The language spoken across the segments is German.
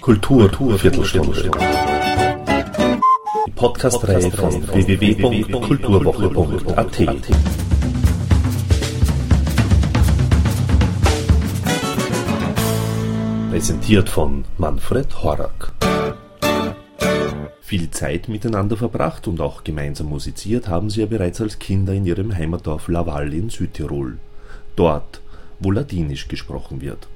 Kultur, Viertelstunde. Die Podcast-Reihe von www.kulturwoche.at. Präsentiert von Manfred Horak. Viel Zeit miteinander verbracht und auch gemeinsam musiziert haben sie ja bereits als Kinder in ihrem Heimatdorf Laval in Südtirol. Dort, wo Ladinisch gesprochen wird.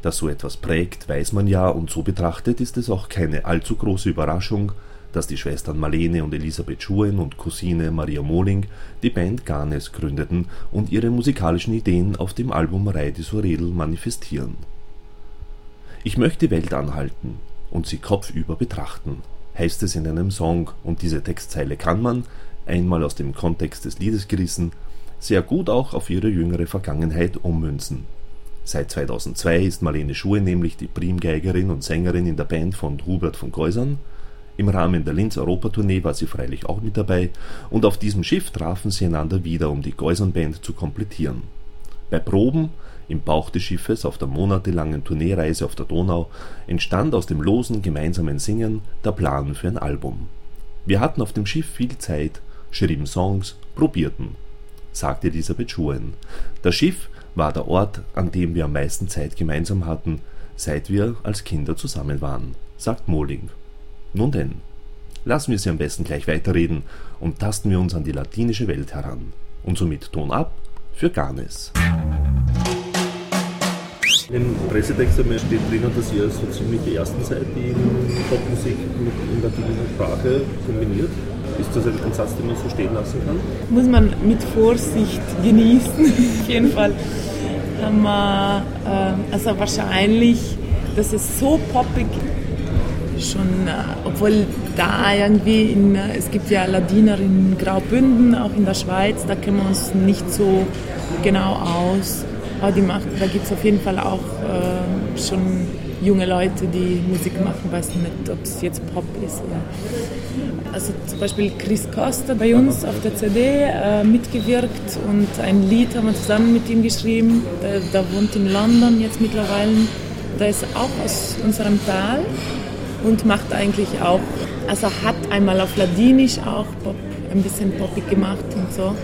Dass so etwas prägt, weiß man ja, und so betrachtet ist es auch keine allzu große Überraschung, dass die Schwestern Marlene und Elisabeth Schuen und Cousine Maria Mohling die Band Garnes gründeten und ihre musikalischen Ideen auf dem Album Rei di Sorel manifestieren. Ich möchte die Welt anhalten und sie kopfüber betrachten, heißt es in einem Song, und diese Textzeile kann man, einmal aus dem Kontext des Liedes gerissen, sehr gut auch auf ihre jüngere Vergangenheit ummünzen. Seit 2002 ist Marlene Schuhe nämlich die Primgeigerin und Sängerin in der Band von Hubert von Geusern. Im Rahmen der Linz Europatournee war sie freilich auch mit dabei und auf diesem Schiff trafen sie einander wieder, um die Geusern-Band zu komplettieren. Bei Proben im Bauch des Schiffes auf der monatelangen Tourneereise auf der Donau entstand aus dem losen gemeinsamen Singen der Plan für ein Album. Wir hatten auf dem Schiff viel Zeit, schrieben Songs, probierten sagte Elisabeth Schuen. Das Schiff war der Ort, an dem wir am meisten Zeit gemeinsam hatten, seit wir als Kinder zusammen waren, sagt Mohling. Nun denn, lassen wir sie am besten gleich weiterreden und tasten wir uns an die latinische Welt heran. Und somit Ton ab für Garnes. Im Pressetext steht drinnen, dass ihr so ziemlich die ersten seid, die Popmusik mit in latinischer Sprache kombiniert. Ist das ein Satz, den man so stehen lassen kann? Muss man mit Vorsicht genießen, auf jeden Fall. Wir, äh, also wahrscheinlich, dass es so poppig schon, äh, obwohl da irgendwie, in, äh, es gibt ja Ladiner in Graubünden, auch in der Schweiz, da kennen wir uns nicht so genau aus. Aber die macht, da gibt es auf jeden Fall auch äh, schon junge Leute, die Musik machen, weiß nicht, ob es jetzt Pop ist. Oder. Also zum Beispiel Chris Costa bei uns auf der CD äh, mitgewirkt und ein Lied haben wir zusammen mit ihm geschrieben. Der, der wohnt in London jetzt mittlerweile. Der ist auch aus unserem Tal und macht eigentlich auch, also hat einmal auf Ladinisch auch Pop, ein bisschen poppig gemacht und so.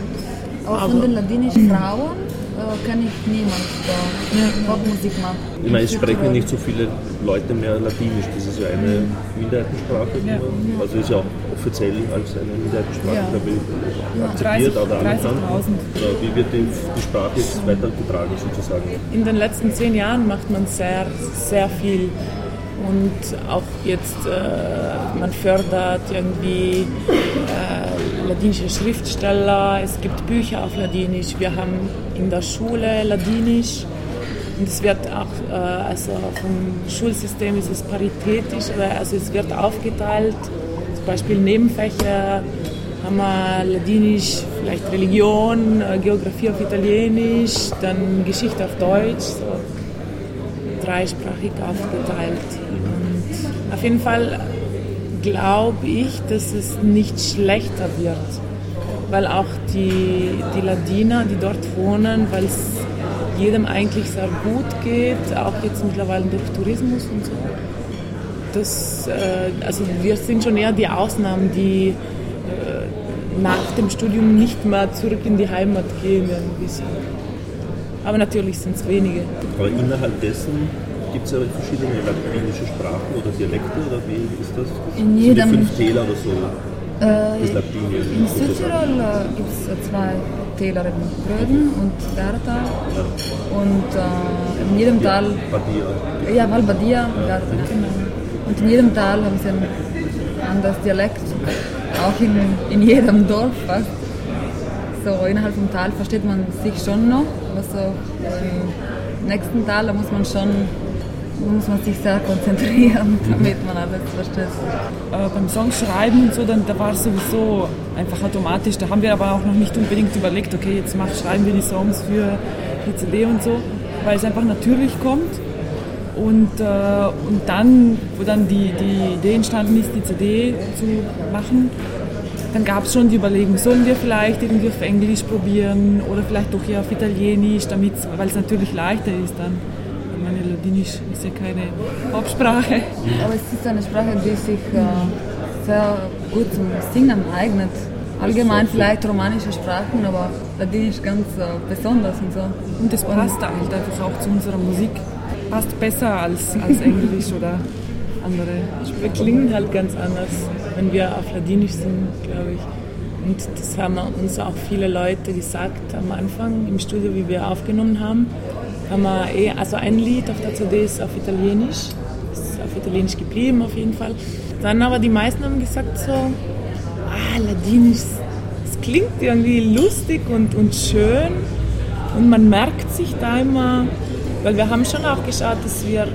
Auch von den ladinischen Frauen? Äh, kenne ich niemand, der ja. Popmusik macht. Ich meine, es sprechen nicht so viele Leute mehr Ladinisch. Das ist ja eine Minderheitensprache. Ja. Also ist ja auch offiziell als eine Minderheitensprache ja. glaube ich, akzeptiert 30, oder anerkannt. Wie wird die, die Sprache jetzt weitergetragen sozusagen? In den letzten zehn Jahren macht man sehr, sehr viel und auch jetzt, äh, man fördert irgendwie äh, ladinische Schriftsteller, es gibt Bücher auf Ladinisch, wir haben in der Schule Ladinisch und es wird auch, äh, also vom Schulsystem ist es paritätisch, also es wird aufgeteilt, zum Beispiel Nebenfächer haben wir Ladinisch, vielleicht Religion, äh, Geografie auf Italienisch, dann Geschichte auf Deutsch, so dreisprachig aufgeteilt. Und auf jeden Fall glaube ich, dass es nicht schlechter wird, weil auch die, die Ladiner, die dort wohnen, weil es jedem eigentlich sehr gut geht, auch jetzt mittlerweile durch Tourismus und so. Das, äh, also wir sind schon eher die Ausnahmen, die äh, nach dem Studium nicht mehr zurück in die Heimat gehen. Irgendwie so. Aber natürlich sind es wenige. Aber innerhalb dessen gibt es ja verschiedene latinische Sprachen oder Dialekte oder wie ist das? das in jedem fünf Täler oder so. Äh. In Südtirol äh, gibt es zwei Täler, Gröden und Garda. Ja. Und äh, in jedem Tal. Badia. Ja, Val Badia und Garda. Genau. Und in jedem Tal haben sie ein anderes Dialekt. Auch in, in jedem Dorf fast so innerhalb vom Tal versteht man sich schon noch, aber so im nächsten Tal, da muss man schon muss man sich sehr konzentrieren, damit man alles versteht. Äh, beim Songschreiben und so, dann, da war es sowieso einfach automatisch. Da haben wir aber auch noch nicht unbedingt überlegt, okay, jetzt mach, schreiben wir die Songs für die CD und so, weil es einfach natürlich kommt. Und, äh, und dann, wo dann die, die Idee entstanden ist, die CD zu machen, dann gab es schon die Überlegung, sollen wir vielleicht irgendwie auf Englisch probieren oder vielleicht doch eher auf Italienisch, weil es natürlich leichter ist dann. Ladinisch ist ja keine Hauptsprache. Aber es ist eine Sprache, die sich äh, sehr gut zum Singen eignet. Allgemein vielleicht romanische Sprachen, aber Ladinisch ganz äh, besonders und so. Und es passt halt einfach auch zu unserer Musik. Passt besser als, als Englisch oder andere. Wir klingen halt ganz anders, wenn wir auf Ladinisch sind, glaube ich. Und das haben uns auch viele Leute gesagt am Anfang im Studio, wie wir aufgenommen haben. Haben wir eh, also ein Lied auf der CD ist auf Italienisch, ist auf Italienisch geblieben auf jeden Fall. Dann aber die meisten haben gesagt so, ah, Ladinisch, es klingt irgendwie lustig und, und schön und man merkt sich da immer, weil wir haben schon auch geschaut, dass wir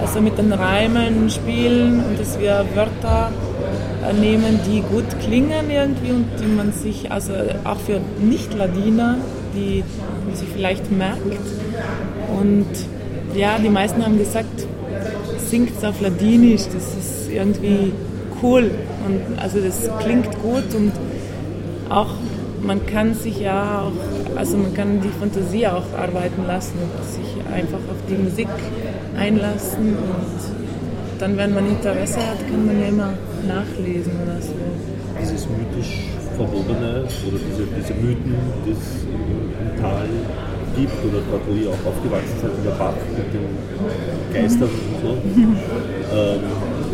also mit den Reimen spielen und dass wir Wörter äh, nehmen, die gut klingen irgendwie und die man sich, also auch für Nicht-Ladiner, die man sich vielleicht merkt. Und ja, die meisten haben gesagt, singt es auf Ladinisch, das ist irgendwie cool und also das klingt gut und auch man kann sich ja auch, also man kann die Fantasie auch arbeiten lassen und sich einfach auf die Musik einlassen und dann, wenn man Interesse hat, kann man ja immer nachlesen oder so. Dieses mythisch Verwobene oder diese, diese Mythen, die es im, im Tal gibt oder dort, wo ihr auch aufgewachsen seid, in der Bach mit den Geistern und so. ähm,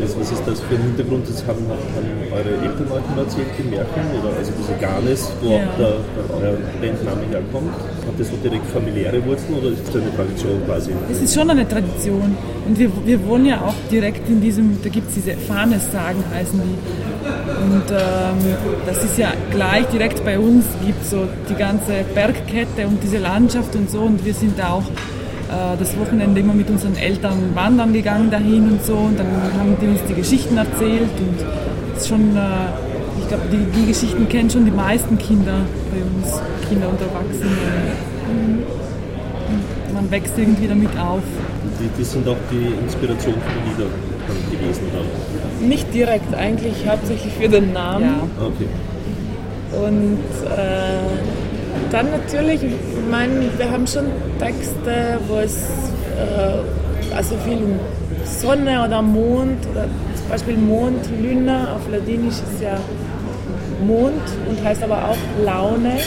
also was ist das für ein Hintergrund? Das haben, haben eure Eltern euch mal erzählt, die Märchen? Oder also diese Garnes, wo ja. auch der, euer Bandname herkommt? Hat das so direkt familiäre Wurzeln oder ist das eine Tradition quasi? Es ist schon eine Tradition. Und wir, wir wohnen ja auch direkt in diesem, da gibt es diese Fahnessagen heißen die. Und ähm, das ist ja gleich direkt bei uns, gibt so die ganze Bergkette und diese Landschaft und so. Und wir sind da auch äh, das Wochenende immer mit unseren Eltern wandern gegangen dahin und so und dann haben die uns die Geschichten erzählt und es ist schon, äh, ich glaube, die, die, Geschichten kennen schon die meisten Kinder bei uns, Kinder und Erwachsene. Und man wächst irgendwie damit auf. Die, die sind auch die Inspiration für die Lieder gewesen, oder? Nicht direkt, eigentlich hauptsächlich für den Namen. Ja. Okay. Und äh, dann natürlich, ich meine, wir haben schon Texte, wo es äh, also viel um Sonne oder Mond oder zum Beispiel Mond, Lüne auf Ladinisch ist ja Mond und heißt aber auch Laune.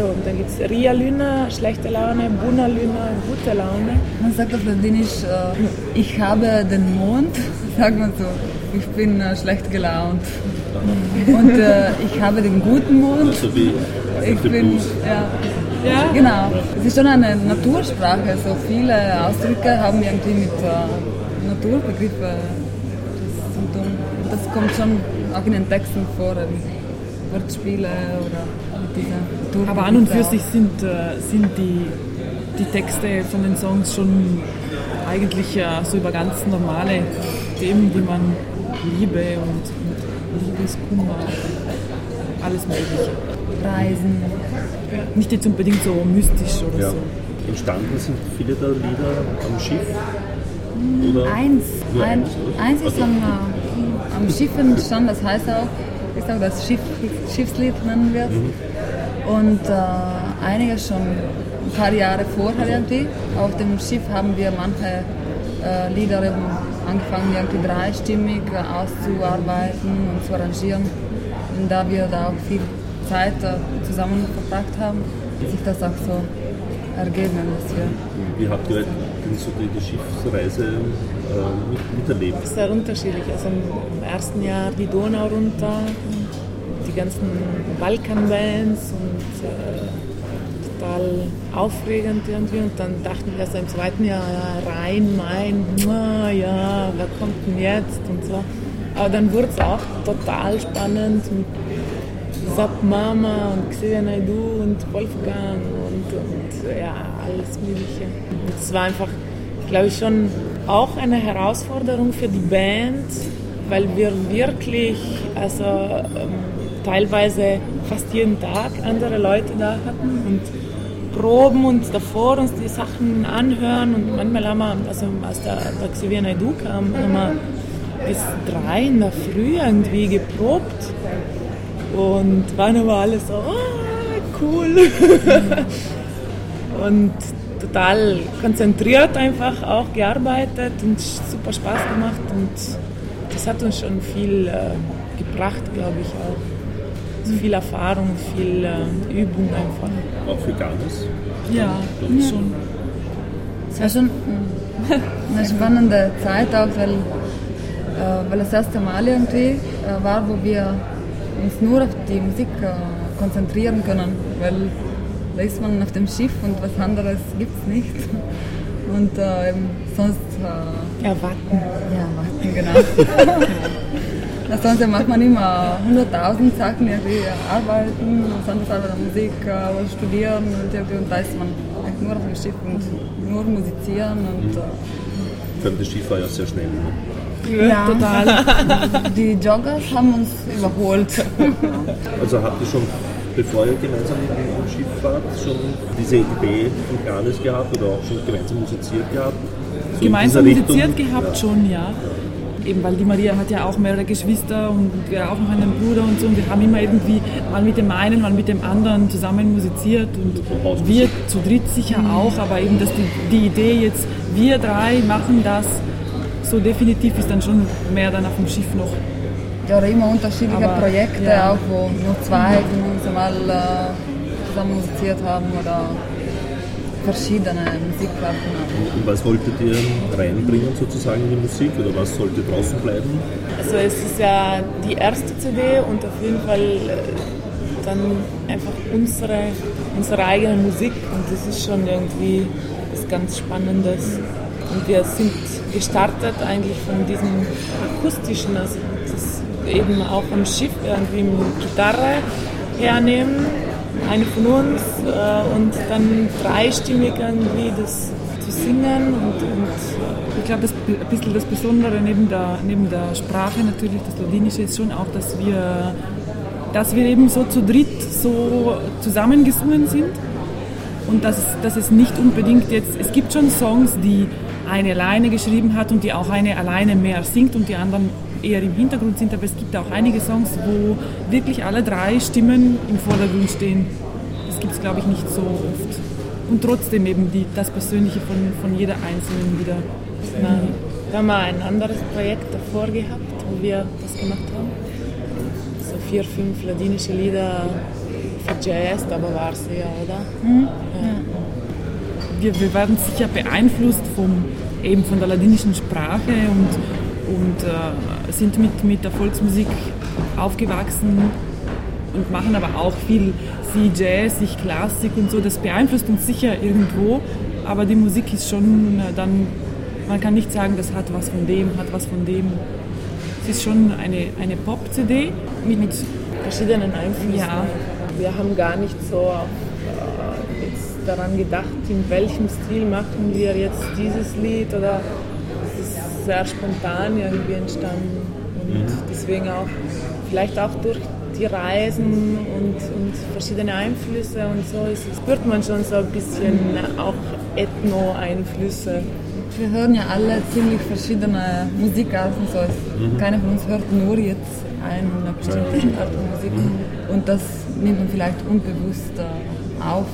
Also dann gibt es Ria Lüne, schlechte Laune, Buna Lüne, gute Laune. Man sagt auf Ladinisch, äh, ich habe den Mond, sagt man so, ich bin äh, schlecht gelaunt. Und äh, ich habe den guten Mond. Also wie ich bin, ja. Ja? Genau. Es ist schon eine Natursprache. So viele Ausdrücke haben irgendwie mit äh, Naturbegriffen zu tun. Das kommt schon auch in den Texten vor, Wortspiele oder dieser. Aber an und für sich sind, äh, sind die, die Texte von den Songs schon eigentlich äh, so über ganz normale Themen, die man Liebe und, und Liebeskummer, alles Mögliche. Reisen. Nicht jetzt unbedingt so mystisch oder ja. so. Entstanden sind viele der Lieder am Schiff? Oder eins. Ein, eins ist am, äh, am Schiff entstanden, das heißt auch, ist auch das Schiff, Schiffslied nennen wir mhm. Und äh, einige schon ein paar Jahre vorher irgendwie. Auf dem Schiff haben wir manche äh, Lieder angefangen, irgendwie dreistimmig auszuarbeiten und zu arrangieren. Und da wir da auch viel Zeit zusammen verbracht haben, hat sich das auch so ergeben, dass wir. Wie habt ihr so die, die Schiffsreise äh, miterlebt? Sehr unterschiedlich. Also im ersten Jahr die Donau runter, die ganzen Balkanbands und äh, total aufregend irgendwie. Und dann dachten wir so im zweiten Jahr, ja, Rhein, Main, ja, wer kommt denn jetzt und so. Aber dann wurde es auch total spannend mit Zap Mama und Xavier Naidu und Wolfgang und, und ja, alles Mögliche. Es war einfach, glaube ich, schon auch eine Herausforderung für die Band, weil wir wirklich, also ähm, teilweise fast jeden Tag andere Leute da hatten und proben und davor uns die Sachen anhören und manchmal haben wir, also als der, Xavier Naidu kam, haben wir bis drei in der Früh irgendwie geprobt und waren aber alle so, oh, cool. und total konzentriert einfach auch gearbeitet und super Spaß gemacht und das hat uns schon viel äh, gebracht, glaube ich auch. Also viel Erfahrung, viel äh, Übung einfach. Auch für Garnis? Ja, ja. schon. Es war schon eine spannende Zeit auch, weil, äh, weil das erste Mal irgendwie äh, war, wo wir uns nur auf die Musik äh, konzentrieren können, weil da ist man auf dem Schiff und was anderes gibt es nicht. Und äh, sonst. Äh, ja, warten. Ja, warten, genau. sonst macht man immer 100.000 Sachen, irgendwie arbeiten, sonst einfach Musik, äh, studieren und, und da ist man nur auf dem Schiff und nur musizieren. Und, äh, Vor das Schiff war ja sehr schnell. Ne? Ja, total. Die Joggers haben uns überholt. Also habt ihr schon bevor ihr gemeinsam im Schiff wart, schon diese Idee von Garnis gehabt oder auch schon gemeinsam musiziert gehabt? So gemeinsam musiziert gehabt schon, ja. Eben weil die Maria hat ja auch mehrere Geschwister und wir auch noch einen Bruder und so. Und wir haben immer irgendwie mal mit dem einen, mal mit dem anderen zusammen musiziert. Und wir zu dritt sicher auch, aber eben dass die, die Idee jetzt, wir drei machen das so definitiv ist dann schon mehr dann auf dem Schiff noch. Ja, immer unterschiedliche Aber, Projekte, ja. auch wo nur zwei von uns mal äh, zusammen musiziert haben oder verschiedene Musikarten. Und was wolltet ihr reinbringen sozusagen in die Musik oder was sollte draußen bleiben? Also es ist ja die erste CD und auf jeden Fall äh, dann einfach unsere, unsere eigene Musik und das ist schon irgendwie was ganz Spannendes. Und wir sind gestartet eigentlich von diesem akustischen, also das eben auch am Schiff irgendwie eine Gitarre hernehmen, eine von uns äh, und dann dreistimmig irgendwie das zu singen und, und ich glaube, ein bisschen das Besondere neben der, neben der Sprache natürlich, das Ladinische ist schon auch, dass wir, dass wir eben so zu dritt so zusammengesungen sind und dass, dass es nicht unbedingt jetzt, es gibt schon Songs, die eine alleine geschrieben hat und die auch eine alleine mehr singt und die anderen eher im Hintergrund sind, aber es gibt auch einige Songs, wo wirklich alle drei Stimmen im Vordergrund stehen. Das gibt es, glaube ich, nicht so oft. Und trotzdem eben die, das Persönliche von, von jeder Einzelnen wieder. Nein. Wir haben mal ein anderes Projekt davor gehabt, wo wir das gemacht haben. So vier, fünf ladinische Lieder für Jazz, aber war es ja, oder? Mhm. Ja. Wir, wir werden sicher beeinflusst vom, eben von der ladinischen Sprache und, und äh, sind mit, mit der Volksmusik aufgewachsen und machen aber auch viel sie Jazz, sich Klassik und so. Das beeinflusst uns sicher irgendwo, aber die Musik ist schon äh, dann, man kann nicht sagen, das hat was von dem, hat was von dem. Es ist schon eine, eine Pop-CD mit, mit verschiedenen Einflüssen. Ja. Wir haben gar nicht so äh, jetzt daran gedacht, in welchem Stil machen wir jetzt dieses Lied oder sehr spontan irgendwie entstanden. Und mhm. deswegen auch, vielleicht auch durch die Reisen und, und verschiedene Einflüsse und so, ist, spürt man schon so ein bisschen auch Ethno-Einflüsse. Wir hören ja alle ziemlich verschiedene Musikarten. So. Mhm. Keiner von uns hört nur jetzt eine bestimmte Art von Musik. Mhm. Und das nimmt man vielleicht unbewusst auf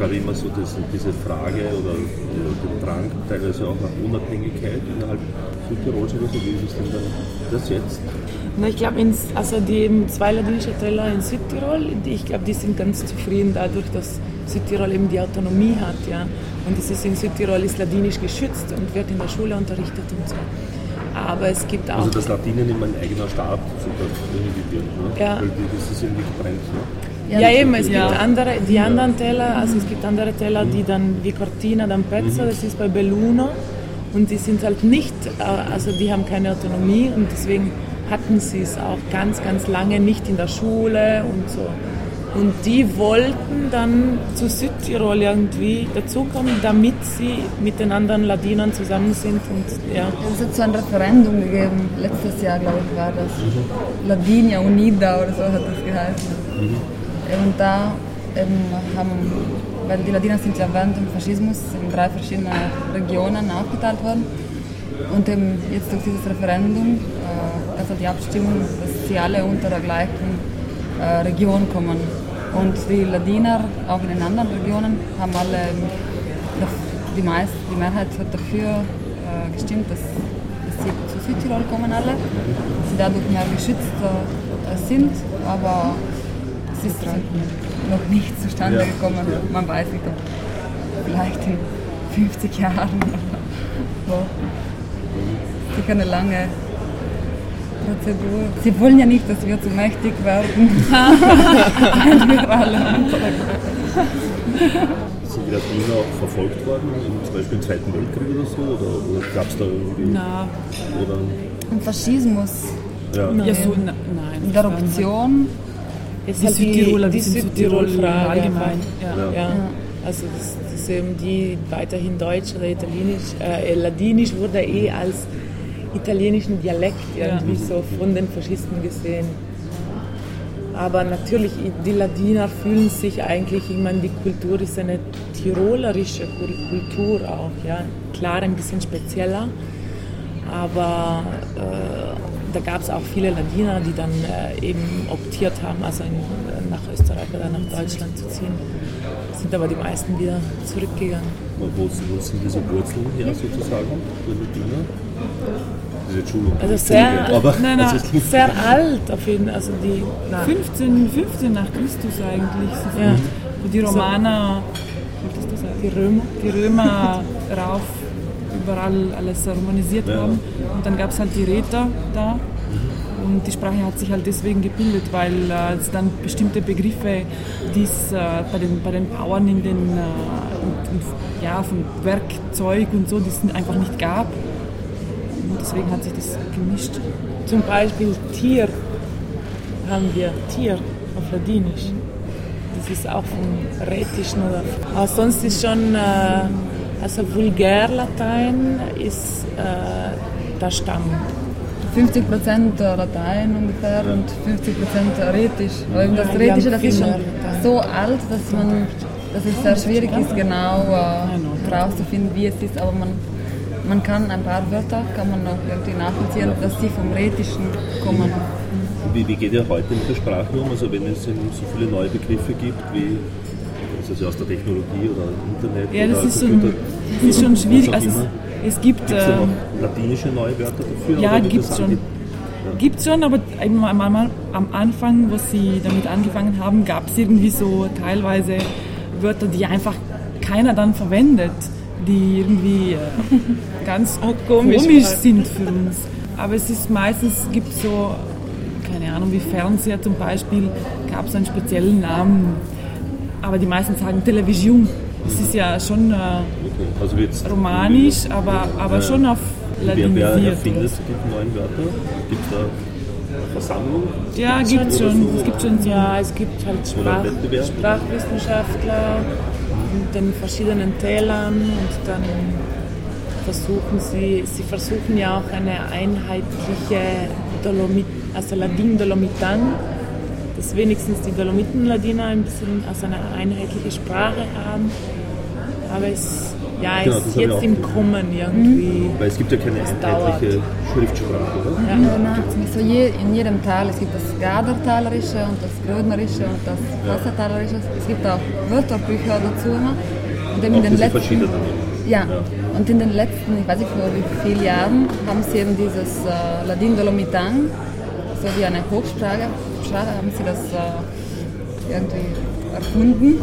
gerade immer so das, diese Frage oder den Drang teilweise auch nach Unabhängigkeit innerhalb Südtirols oder so. Wie ist es denn das jetzt? Na, ich glaube, also die zwei ladinische Teller in Südtirol, ich glaube, die sind ganz zufrieden dadurch, dass Südtirol eben die Autonomie hat. Ja. Und es ist in Südtirol ist Ladinisch geschützt und wird in der Schule unterrichtet und so. Aber es gibt auch. Also das Ladinen in mein eigener Staat sogar irgendwie wird, ne? Ja. Weil das ist irgendwie getrennt, ne? Ja, ja eben, es ja. gibt andere, die anderen Teller, also es gibt andere Teller, die dann wie Cortina d'Ampezzo, das ist bei Belluno und die sind halt nicht, äh, also die haben keine Autonomie und deswegen hatten sie es auch ganz, ganz lange nicht in der Schule und so. Und die wollten dann zu Südtirol irgendwie dazukommen, damit sie mit den anderen Ladinern zusammen sind. Und, ja. Es hat so ein Referendum gegeben, letztes Jahr glaube ich war das. Mhm. Ladinia Unida oder so hat das geheißen. Mhm. Und da haben, weil die Ladiner sind ja während dem Faschismus in drei verschiedene Regionen aufgeteilt worden. Und jetzt durch dieses Referendum, äh, also die Abstimmung, dass sie alle unter der gleichen äh, Region kommen. Und die Ladiner, auch in den anderen Regionen, haben alle, die, meist, die Mehrheit hat dafür äh, gestimmt, dass, dass sie zu Südtirol kommen alle, dass sie dadurch mehr geschützt äh, sind, aber es ist noch nicht zustande ja. gekommen. Man weiß nicht, ob vielleicht in 50 Jahren so. Sicher eine lange Prozedur. Sie wollen ja nicht, dass wir zu mächtig werden. Sind die Latiner auch verfolgt worden, zum Beispiel im Zweiten Weltkrieg oder so? Oder, oder gab es da irgendwie. Na. Oder? Im Faschismus. Ja, ja so, nein. In der Eruption. Jetzt die halt Südtiroler, die, die Südtirol-Frage allgemein. Ja, ja. ja. Also das, das eben die weiterhin Deutsch oder Italienisch, äh, Ladinisch wurde eh als italienischen Dialekt irgendwie ja. so von den Faschisten gesehen. Aber natürlich, die Ladiner fühlen sich eigentlich, ich meine, die Kultur ist eine tirolerische Kultur auch, ja. Klar, ein bisschen spezieller, aber äh, da gab es auch viele Ladiner, die dann äh, eben optiert haben, also in, nach Österreich oder nach Deutschland zu ziehen. Sind aber die meisten wieder zurückgegangen. Wo, wo sind diese Wurzeln her sozusagen, der Ladiner? Diese Schulung. Also sehr, aber, nein, nein, also sehr alt auf jeden Fall. Also die, 15, 15 nach Christus eigentlich. Ja. Wo die Romaner, so, die Römer, die Römer rauf überall alles romanisiert ja. haben. Und dann gab es halt die Räter da. Und die Sprache hat sich halt deswegen gebildet, weil äh, es dann bestimmte Begriffe, die es äh, bei, den, bei den Bauern in den, äh, in, in, ja, von Werkzeug und so, die es einfach nicht gab. Und deswegen hat sich das gemischt. Zum Beispiel Tier haben wir Tier auf Ladinisch. Das ist auch vom Rätischen oder. Aber sonst ist schon. Äh, also Vulgärlatein ist äh, der Stamm. 50% Latein ungefähr und 50 Rätisch. Und das Rätische, das ist schon so alt, dass, man, dass es sehr schwierig ist, genau äh, herauszufinden, wie es ist. Aber man, man kann ein paar Wörter kann man noch irgendwie nachvollziehen, dass sie vom Rätischen kommen. Wie, wie geht ihr heute mit der Sprache um? Also wenn es so viele neue Begriffe gibt wie also aus der Technologie oder Internet ja, das oder ist Computer? Schon, das ist schon schwierig. Also es, es gibt. Gibt's ähm, latinische neue Wörter dafür? Ja, gibt es schon. Ja. Gibt es schon, aber am Anfang, wo sie damit angefangen haben, gab es irgendwie so teilweise Wörter, die einfach keiner dann verwendet, die irgendwie äh, ganz oh, komisch, komisch sind für uns. Aber es ist meistens, gibt so, keine Ahnung, wie Fernseher zum Beispiel, gab es einen speziellen Namen aber die meisten sagen Television. Es ist ja schon äh, also romanisch, aber, aber äh, schon auf Ladinisiert. Wer, wer erfindet die neuen Wörter? Gibt es da Versammlung? Ja, gibt es schon. So? Es gibt schon ja, es gibt halt Sprach, Sprachwissenschaftler in den verschiedenen Tälern und dann versuchen sie, sie versuchen ja auch eine einheitliche Dolomit, also Ladin-Dolomitan dass wenigstens die Dolomitenladiner ein bisschen also eine einheitliche Sprache haben. Aber es ja, genau, ist jetzt im Kommen irgendwie. Weil es gibt ja keine einheitliche Schriftsprache, oder? Ja. Nein, so je, in jedem Tal, es gibt das Gadertalerische und das Grödnerische und das Wassertalerische. Es gibt auch Wörterbücher dazu. Und in den letzten, ja. ja. und in den letzten, ich weiß nicht vor wie vielen Jahren, haben sie eben dieses äh, Ladin Dolomitan, so wie eine Hochsprache, Sprache haben sie das äh, irgendwie erfunden.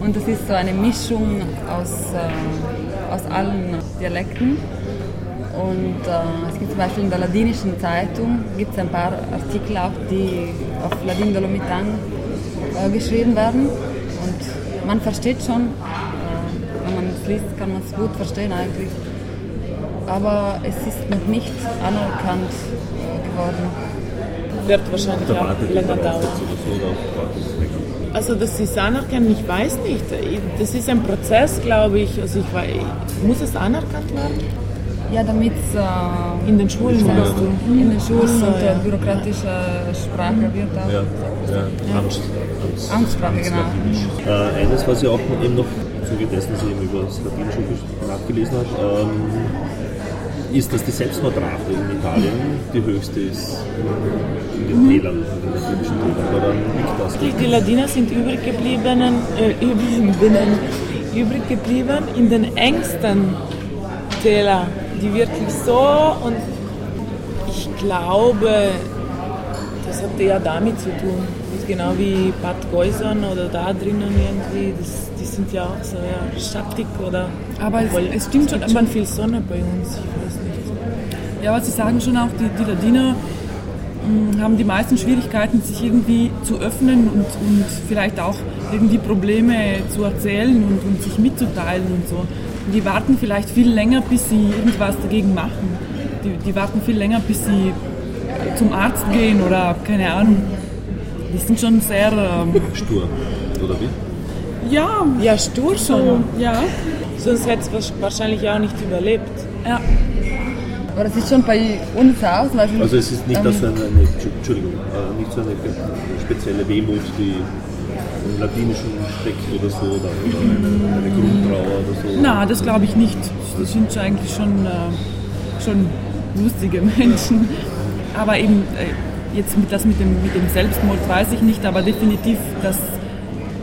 Und das ist so eine Mischung aus, äh, aus allen Dialekten. Und äh, es gibt zum Beispiel in der ladinischen Zeitung gibt ein paar Artikel auch, die auf Ladin Dolomitan äh, geschrieben werden. Und man versteht schon, äh, wenn man es liest, kann man es gut verstehen eigentlich. Aber es ist noch nicht anerkannt äh, geworden wird wahrscheinlich auch länger dauern. Also das ist anerkennen, ich weiß nicht. Das ist ein Prozess, glaube ich. Also ich weiß, muss es anerkannt werden? Ja, damit äh, in den Schulen meinst du? In den Schulen so, und ja. bürokratische Sprache wird auch. Ja, ja. Angst, Angst, Angstsprache, genau. Äh, eines, was ich auch eben noch zugedessen, dass ich eben über das Latinische nachgelesen habe, ähm, ist, dass die Selbstmordrate in Italien die höchste ist in den Tälern, in den latinischen Tälern. Oder liegt das? Die, die Ladiner sind übrig geblieben, äh, übrig, übrig geblieben in den engsten Tälern, die wirklich so und ich glaube, das hat eher damit zu tun. Genau wie Bad Geusern oder da drinnen irgendwie. Das, die sind ja auch so ja, schattig oder. Aber es, es stimmt schon. Man viel Sonne bei uns. Ich weiß nicht. Ja, aber Sie sagen schon auch, die, die Ladiner mh, haben die meisten Schwierigkeiten, sich irgendwie zu öffnen und, und vielleicht auch irgendwie Probleme zu erzählen und, und sich mitzuteilen und so. Und die warten vielleicht viel länger, bis sie irgendwas dagegen machen. Die, die warten viel länger, bis sie zum Arzt gehen oder keine Ahnung. Die sind schon sehr. Ähm, Stur, oder wie? ja, Ja, stur so, schon. ja. Sonst hätte es wahrscheinlich auch nicht überlebt. Aber das ist schon bei uns auch. Zum Beispiel, Also es ist nicht ähm, dass so eine, eine Entschuldigung, äh, nicht so eine spezielle Wehmut, die im Latinischen steckt oder so, oder, oder eine, eine Grundtrauer oder so. Na, das glaube ich nicht. Das sind schon eigentlich schon, äh, schon lustige Menschen. Aber eben, äh, jetzt mit, das mit dem, mit dem Selbstmord weiß ich nicht, aber definitiv, dass,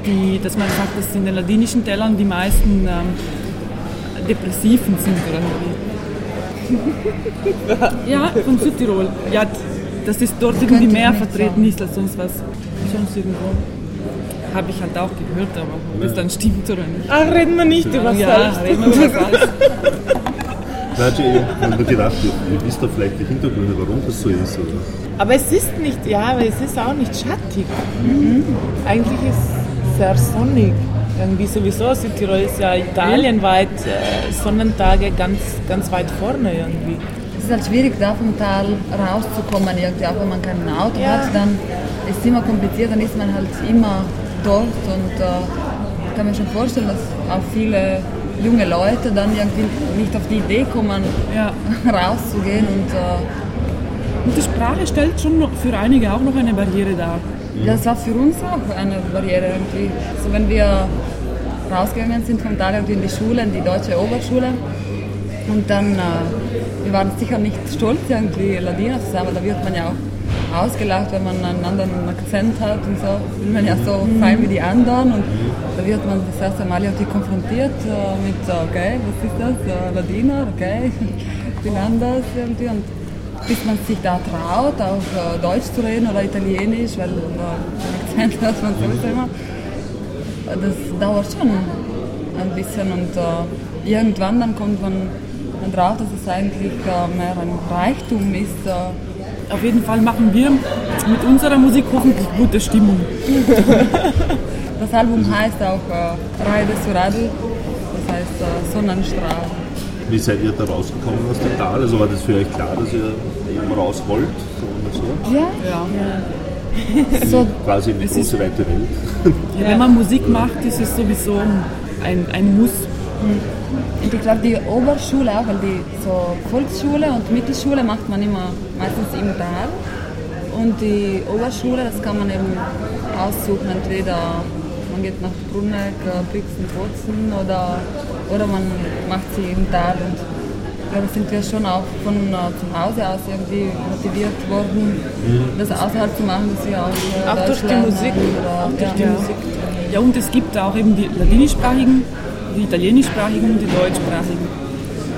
die, dass man sagt, dass in den ladinischen Tellern die meisten ähm, Depressiven sind oder wie. ja, von Südtirol. Ja, dass es dort irgendwie mehr vertreten ist als sonst was. Sonst irgendwo. Habe ich halt auch gehört, aber ob das dann stimmt oder nicht. Ach, reden wir nicht über Ja, Selbst. reden wir über. Da hat ich mir gedacht, ihr wisst doch vielleicht die Hintergründe, warum das so ist. Oder? Aber es ist nicht, ja, aber es ist auch nicht schattig. Eigentlich ist es sehr sonnig. Irgendwie sowieso, Südtirol ist ja italienweit äh, Sonnentage ganz, ganz weit vorne irgendwie. Es ist halt schwierig, da vom Tal rauszukommen, irgendwie, auch wenn man kein Auto Ja. hat, dann ist es immer kompliziert, dann ist man halt immer dort und äh, ich kann mir schon vorstellen, dass auch viele junge Leute dann irgendwie nicht auf die Idee kommen, Ja. rauszugehen und äh, Und die Sprache stellt schon für einige auch noch eine Barriere dar. Das war für uns auch eine Barriere irgendwie. So wenn wir rausgegangen sind vom Tal in die Schule, in die deutsche Oberschule und dann, äh, wir waren sicher nicht stolz irgendwie Ladiner zu sein, aber da wird man ja auch ausgelacht, wenn man einen anderen Akzent hat und so, will man ja so sein wie die anderen und da wird man das erste Mal irgendwie konfrontiert äh, mit, äh, okay, was ist das, äh, Ladiner, okay, ich bin anders irgendwie und bis man sich da traut, auch äh, Deutsch zu reden oder Italienisch, weil den Akzent hört man sowieso immer. Das dauert schon ein bisschen und äh, irgendwann dann kommt man drauf, dass es eigentlich äh, mehr ein Reichtum ist. Äh, Auf jeden Fall machen wir mit unserer Musik hoffentlich gute Stimmung. das Album heißt auch äh, Reide zu Radl, das heißt äh, Sonnenstrahl. Wie seid ihr da rausgekommen aus dem Tal? Also war das für euch klar, dass ihr eben raus wollt? So, so? Ja, Ja. so Quasi in die Es große, weite Welt. Ja, wenn man Musik macht, ist es sowieso ein, ein Muss. Und ich glaube, die Oberschule auch, weil die so Volksschule und Mittelschule macht man immer meistens im Tal. Und die Oberschule, das kann man eben aussuchen, entweder man geht nach Bruneck, äh, Brixen, Bozen oder, oder man macht sie im Tal. Und ja, da sind wir schon auch von äh, zu Hause aus irgendwie motiviert worden, das außerhalb zu machen, dass wir auch, äh, Auch durch die Musik. Oder, Auch durch ja. die Musik. Ja, und es gibt auch eben die ladinischsprachigen, die italienischsprachigen und die deutschsprachigen.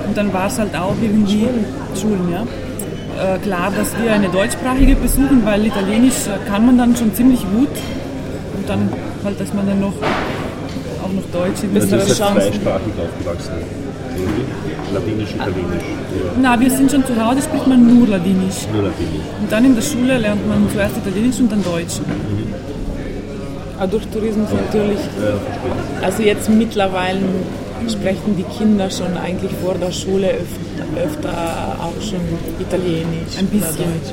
Und dann war es halt auch irgendwie Schulen, ja. Äh, klar, dass wir eine deutschsprachige besuchen, weil Italienisch äh, kann man dann schon ziemlich gut. Und dann halt, dass man dann noch auch noch Deutsch in Also Bessere seid Chancen. zweisprachig aufgewachsen. Ladinisch, Italienisch. Oder Na, wir sind schon zu Hause, spricht man nur Ladinisch. nur Ladinisch. Und dann in der Schule lernt man zuerst Italienisch und dann Deutsch. Auch durch Tourismus natürlich. Ja. Also jetzt mittlerweile sprechen die Kinder schon eigentlich vor der Schule öfter, öfter auch schon Italienisch. Ein bisschen. Oder Deutsch.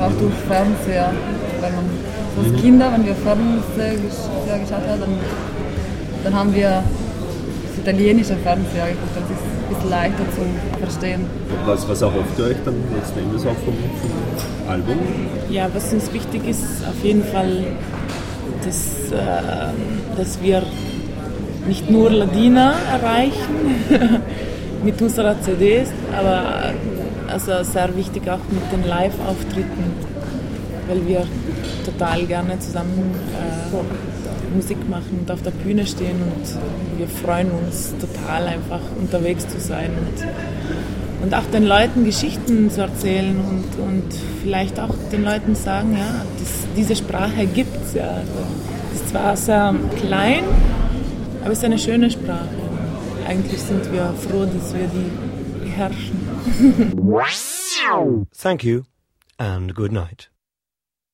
auch durch Fernseher. Wenn man als Kinder, wenn wir Fernseher gesch- Fernseher geschaut haben, dann, dann haben wir das italienische Fernseher geguckt. Das ist ein bisschen leichter zu verstehen. Was, was erhofft ihr euch dann letzten Endes auch vom, vom Album? Ja, was uns wichtig ist, auf jeden Fall, dass, äh, dass wir nicht nur Ladiner erreichen, mit unserer CDs, aber also sehr wichtig auch mit den Live-Auftritten, weil wir total gerne zusammen äh, Musik machen und auf der Bühne stehen und wir freuen uns total einfach unterwegs zu sein und, und auch den Leuten Geschichten zu erzählen und, und vielleicht auch den Leuten sagen, ja, das, diese Sprache gibt es ja. Das ist zwar sehr klein, aber es ist eine schöne Sprache. Eigentlich sind wir froh, dass wir die beherrschen. Thank you and good night.